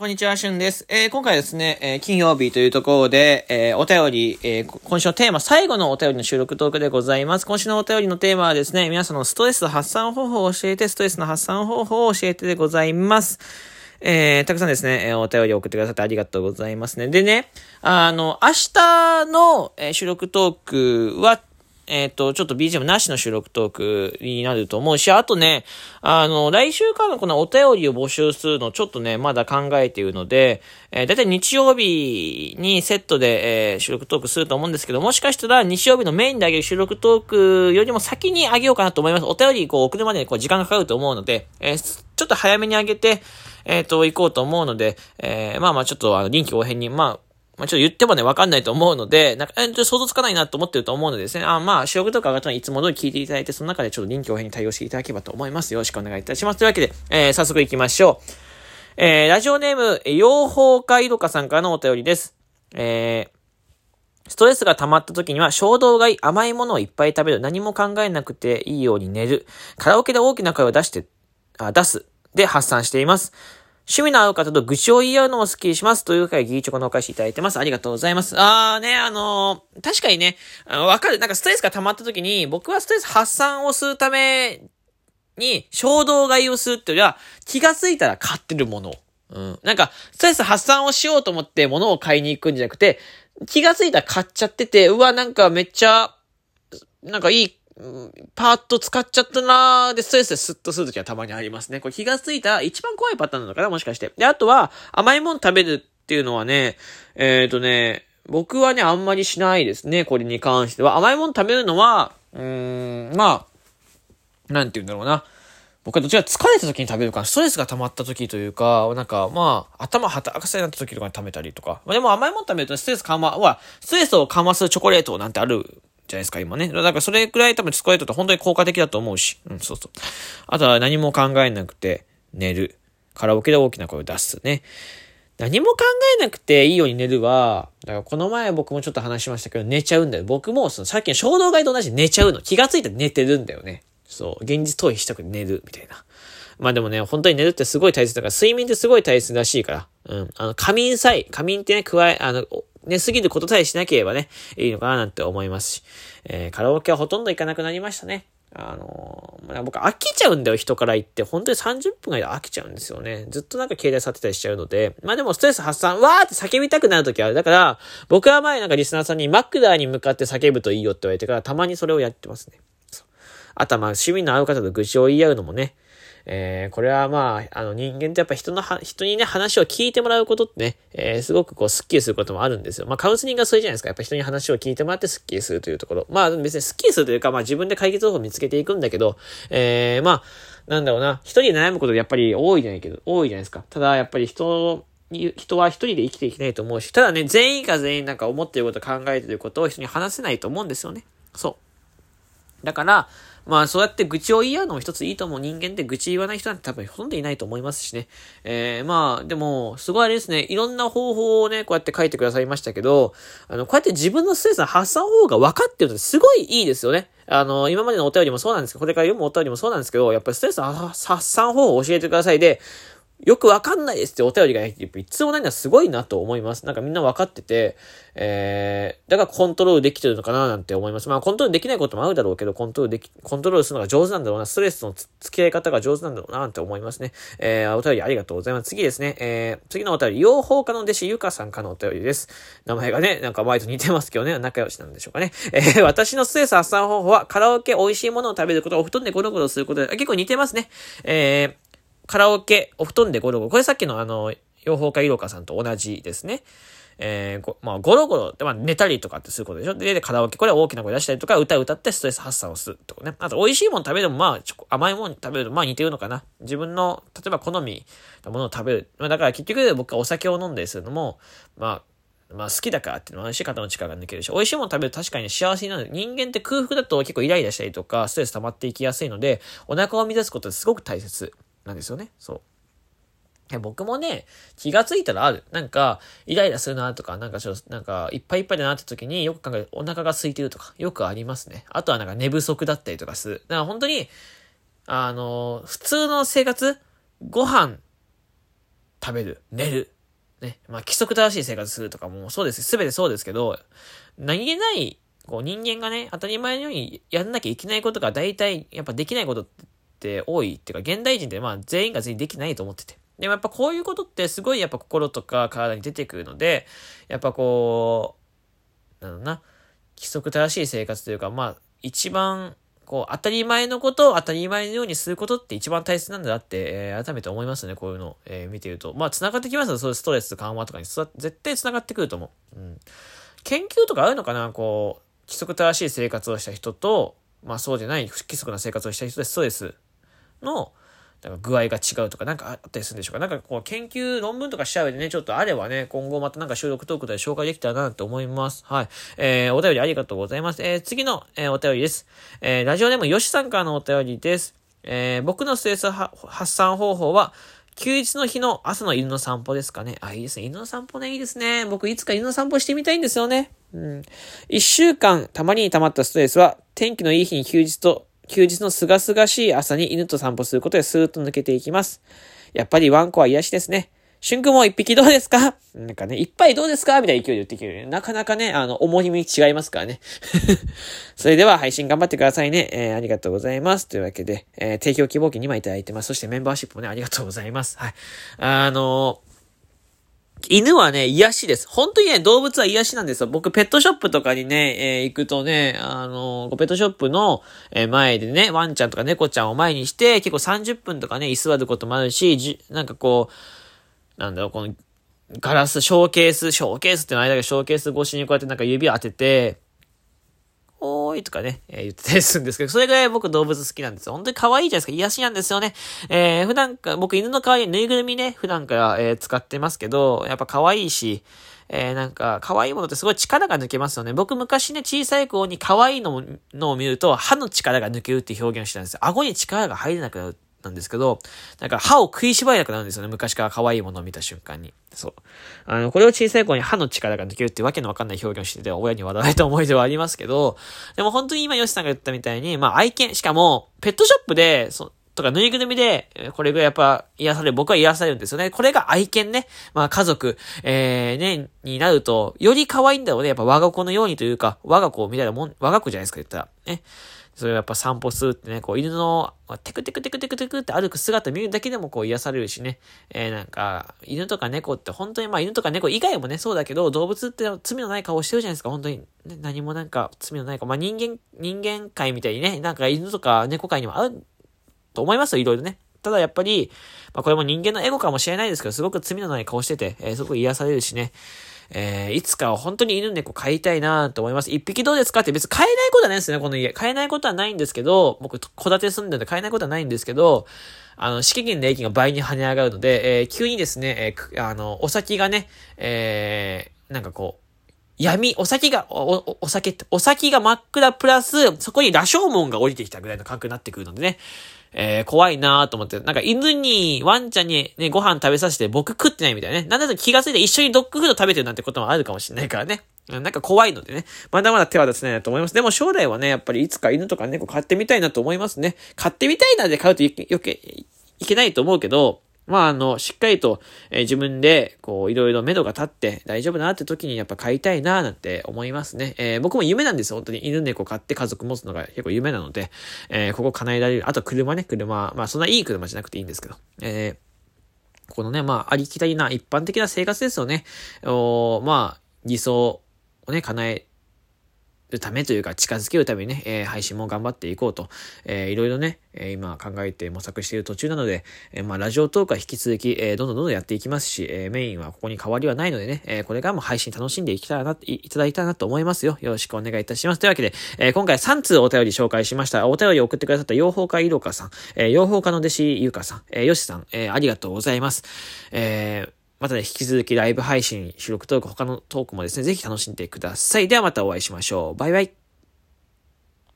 こんにちは、しゅんです。えー、今回ですね、えー、金曜日というところで、えー、お便り、え今週のテーマ、最後のお便りの収録トークでございます。今週のお便りのテーマはですね、皆さんのストレス発散方法を教えて、ストレスの発散方法を教えてでございます。え、たくさんですね、えお便り送ってくださってありがとうございますね。でね、あの、明日の、え収録トークは、えっ、と、ちょっと BGM なしの収録トークになると思うし、あとね、あの、来週からのこのお便りを募集するのちょっとね、まだ考えているので、えー、だいたい日曜日にセットで、えー、収録トークすると思うんですけど、もしかしたら日曜日のメインであげる収録トークよりも先にあげようかなと思います。お便りこう送るまでにこう時間がかかると思うので、えー、ちょっと早めにあげて、えっ、と、行こうと思うので、えー、まあまあちょっとあの、臨機応変に、まあ、まあ、ちょっと言ってもね、わかんないと思うので、なんか、えー、想像つかないなと思ってると思うのでですね、あまあ、主力とか上がったのいつも通り聞いていただいて、その中でちょっと臨機応変に対応していただければと思います。よろしくお願いいたします。というわけで、えー、早速行きましょう。えー、ラジオネーム、養蜂会とかさんからのお便りです。えー、ストレスが溜まった時には衝動買い、甘いものをいっぱい食べる、何も考えなくていいように寝る、カラオケで大きな声を出して、あ出す、で発散しています。趣味の合う方と愚痴を言い合うのもスッキリします。という回、ギーチョコのお返しいただいてます。ありがとうございます。あーね、あのー、確かにね、わかる。なんかストレスが溜まった時に、僕はストレス発散をするために、衝動買いをするっていうよりは、気がついたら買ってるもの。うん。なんか、ストレス発散をしようと思って物を買いに行くんじゃなくて、気がついたら買っちゃってて、うわ、なんかめっちゃ、なんかいいパーッと使っちゃったなーで、ストレスでスッとするときはたまにありますね。これ気がついた一番怖いパターンなのかなもしかして。で、あとは、甘いもの食べるっていうのはね、えっ、ー、とね、僕はね、あんまりしないですね。これに関しては。甘いもの食べるのは、うーん、まあ、なんて言うんだろうな。僕はどちら疲れた時に食べるかストレスが溜まった時というか、なんか、まあ、頭働かせになった時とかに食べたりとか。まあ、でも甘いもの食べるとストレス緩和、は、ストレスを緩和するチョコレートなんてあるじゃないですか、今ね。だからそれくらい多分使えると本当に効果的だと思うし。うん、そうそう。あとは何も考えなくて寝る。カラオケで大きな声を出すね。何も考えなくていいように寝るは、だからこの前僕もちょっと話しましたけど、寝ちゃうんだよ。僕もそのさっきの衝動買いと同じ寝ちゃうの。気がついたら寝てるんだよね。そう。現実逃避したくて寝る、みたいな。まあでもね、本当に寝るってすごい大切だから、睡眠ってすごい大切らしいから。うん。あの、仮眠さえ、仮眠ってね、加え、あの、寝すぎることさえしなければね、いいのかななんて思いますし、えー、カラオケはほとんど行かなくなりましたね。あのー、僕飽きちゃうんだよ、人から言って。本当に30分ぐらいで飽きちゃうんですよね。ずっとなんか携帯触ってたりしちゃうので。まあでもストレス発散、わーって叫びたくなるときある。だから、僕は前なんかリスナーさんにマクダーに向かって叫ぶといいよって言われてから、たまにそれをやってますね。あとまあ趣味の合う方と愚痴を言い合うのもね、えー、これはまあ、あの人間ってやっぱ人のは、人にね、話を聞いてもらうことってね、えー、すごくこう、スッキリすることもあるんですよ。まあ、カウンセリングがそれじゃないですか。やっぱ人に話を聞いてもらってスッキリするというところ。まあ、別にスッキリするというか、まあ、自分で解決方法を見つけていくんだけど、えー、まあ、なんだろうな、一人で悩むことやっぱり多いじゃないけど、多いじゃないですか。ただ、やっぱり人人は一人で生きていけないと思うし、ただね、全員が全員なんか思ってること、考えてることを人に話せないと思うんですよね。そう。だから、まあそうやって愚痴を言い合うのも一ついいと思う。人間って愚痴言わない人なんて多分ほとんどいないと思いますしね。えー、まあでも、すごいあれですね。いろんな方法をね、こうやって書いてくださいましたけど、あの、こうやって自分のストレスの発散方法が分かってるのってすごいいいですよね。あの、今までのお便りもそうなんですけど、これから読むお便りもそうなんですけど、やっぱりストレスの発散方法を教えてくださいで、よくわかんないですってお便りがいつもないのはすごいなと思います。なんかみんなわかってて、えー、だからコントロールできてるのかななんて思います。まあコントロールできないこともあるだろうけど、コントロールでき、コントロールするのが上手なんだろうな、ストレスの付き合い方が上手なんだろうななんて思いますね。えー、お便りありがとうございます。次ですね、えー、次のお便り、養蜂家の弟子ゆかさんからのお便りです。名前がね、なんか前と似てますけどね、仲良しなんでしょうかね。えー、私のストレス発散方法はカラオケ美味しいものを食べること、お布団でゴロゴロすることで、結構似てますね。えー、カラオケ、お布団でゴロゴロ。これさっきのあの、養蜂家いろかさんと同じですね。えー、まあ、ゴロゴロって、まあ、寝たりとかってすることでしょ？で、で、カラオケ、これは大きな声出したりとか、歌歌ってストレス発散をするとかね。あと、美味しいもの食べるも、まあ、甘いもの食べると、まあ似てるのかな？自分の、例えば好みのものを食べる。まあ、だから結局僕はお酒を飲んだりするのも、まあ、まあ好きだからっていうのはあるし、肩の力が抜けるし、美味しいもの食べると確かに幸せになる。人間って空腹だと結構イライラしたりとか、ストレス溜まっていきやすいので、お腹を満たすことってすごく大切なんですよね。そう。僕もね、気がついたらある。なんか、イライラするなとか、なんかちょっと、なんか、いっぱいいっぱいだなって時によく考える、お腹が空いてるとか、よくありますね。あとはなんか寝不足だったりとかする。だから本当に、あの、普通の生活、ご飯食べる、寝る、ね、まあ規則正しい生活するとかもそうです。すべてそうですけど、何気ない、こう人間がね、当たり前のようにやんなきゃいけないことが大体、やっぱできないことって多いっていうか、現代人ってまあ全員が全員できないと思ってて。でもやっぱこういうことってすごいやっぱ心とか体に出てくるので、やっぱこう、なんだな、規則正しい生活というか、まあ、一番こう、当たり前のことを当たり前のようにすることって一番大切なんだなって、えー、改めて思いますね、こういうのを、えー、見てると。まあ、繋がってきますよ、そういうストレス緩和とかに。絶対繋がってくると思う。うん。研究とかあるのかなこう、規則正しい生活をした人と、まあそうじゃない不規則な生活をした人でストレスの、なんか具合が違うとかなんかあったりするんでしょうかなんかこう研究論文とかしちゃうでね、ちょっとあればね、今後またなんか収録トークで紹介できたらなと思います。はい。えー、お便りありがとうございます。えー、次の、えー、お便りです。えー、ラジオネームよしさんからのお便りです。えー、僕のストレス発散方法は、休日の日の朝の犬の散歩ですかね。あ、いいですね。犬の散歩ね、いいですね。僕いつか犬の散歩してみたいんですよね。うん。一週間、たまりに溜まったストレスは、天気のいい日に休日と休日の清々しい朝に犬と散歩することでスーッと抜けていきます。やっぱりワンコは癒しですね。春君も一匹どうですか？なんかね、いっぱいどうですか？みたいな勢いで言ってきる。ねなかなかね、あの、重み違いますからね。それでは配信頑張ってくださいね。えー、ありがとうございます。というわけで、えー、提供希望券2枚いただいてます。そしてメンバーシップもね、ありがとうございます。はい。あのー犬はね、癒しです。本当にね、動物は癒しなんですよ。僕、ペットショップとかにね、えー、行くとね、あのー、ペットショップの、え、前でね、ワンちゃんとか猫ちゃんを前にして、結構30分とかね、居座ることもあるし、じ、なんかこう、なんだろう、この、ガラス、ショーケース、ショーケースっての間がショーケース越しにこうやってなんか指を当てて、おーいとかね、えー、言ってたりするんですけど、それぐらい僕動物好きなんですよ。本当に可愛いじゃないですか。癒しなんですよね。えー、普段か、僕犬の可愛いぬいぐるみね、普段から、えー、使ってますけど、やっぱ可愛いし、えー、なんか、可愛いものってすごい力が抜けますよね。僕昔ね、小さい子に可愛いののを見ると、歯の力が抜けるって表現をしてたんですよ。顎に力が入れなくなる。なんですけど、なんか歯を食いしばれなくなるんですよね。昔から可愛いものを見た瞬間に。そう。あの、これを小さい子に歯の力が抜けるってわけのわかんない表現をしてて、親に笑われた思い出はありますけど、でも本当に今ヨシさんが言ったみたいに、まあ愛犬、しかも、ペットショップで、そ、とかぬいぐるみで、これがやっぱ癒される、僕は癒されるんですよね。これが愛犬ね。まあ家族、えー、ね、になると、より可愛いんだろうね。やっぱ我が子のようにというか、我が子みたいなもん、我が子じゃないですか、言ったら。ね。それをやっぱ散歩するってね、こう犬のテクテクテクテクテクって歩く姿見るだけでもこう癒されるしね、えー、なんか、犬とか猫って本当にまあ犬とか猫以外もね、そうだけど、動物って罪のない顔してるじゃないですか、本当に。ね、何もなんか罪のない顔。まあ人間、人間界みたいにね、なんか犬とか猫界にもあると思いますよ、いろいろね。ただやっぱり、まあこれも人間のエゴかもしれないですけど、すごく罪のない顔してて、えー、すごく癒されるしね。えー、いつかは本当に犬猫飼いたいなと思います。一匹どうですかって別に飼えないことはないですね、この家。飼えないことはないんですけど、僕、戸建て住んでるんで飼えないことはないんですけど、あの、敷金の駅が倍に跳ね上がるので、えー、急にですね、えー、あの、お先がね、えー、なんかこう、闇、お酒が、お、お、酒って、お酒が真っ暗プラス、そこに羅生門が降りてきたぐらいの感覚になってくるのでね、えー、怖いなと思って、なんか犬に、ワンちゃんにね、ご飯食べさせて僕食ってないみたいなね。なんだと気がついて一緒にドッグフード食べてるなんてこともあるかもしれないからね。なんか怖いのでね。まだまだ手は出せないなと思います。でも将来はね、やっぱりいつか犬とか猫飼ってみたいなと思いますね。飼ってみたいなんで飼うといけ、よけ、いけないと思うけど、まあ、あの、しっかりと、えー、自分で、こう、いろいろ目処が立って大丈夫だなって時にやっぱ飼いたいななんて思いますね。えー、僕も夢なんですよ。本当に犬猫飼って家族持つのが結構夢なので、えー、ここ叶えられる。あと車ね、車。まあ、そんないい車じゃなくていいんですけど。えー、このね、まあ、ありきたりな一般的な生活ですよね。おまあ、理想をね、叶えるためというか、近づけるためにね、えー、配信も頑張っていこうと、えー、いろいろね、えー、今考えて模索している途中なので、えー、まあ、ラジオトークは引き続き、えー、どんどんどんどんやっていきますし、えー、メインはここに変わりはないのでね、えー、これからも配信楽しんでいきたいな、いただいたらなと思いますよ。よろしくお願いいたします。というわけで、えー、今回3通お便り紹介しました。お便りを送ってくださった養蜂家いろかさん、えー、養蜂家の弟子ゆうかさん、えー、よしさん、えー、ありがとうございます。えーまたね、引き続きライブ配信、収録トーク、他のトークもですね、ぜひ楽しんでください。ではまたお会いしましょう。バイバイ。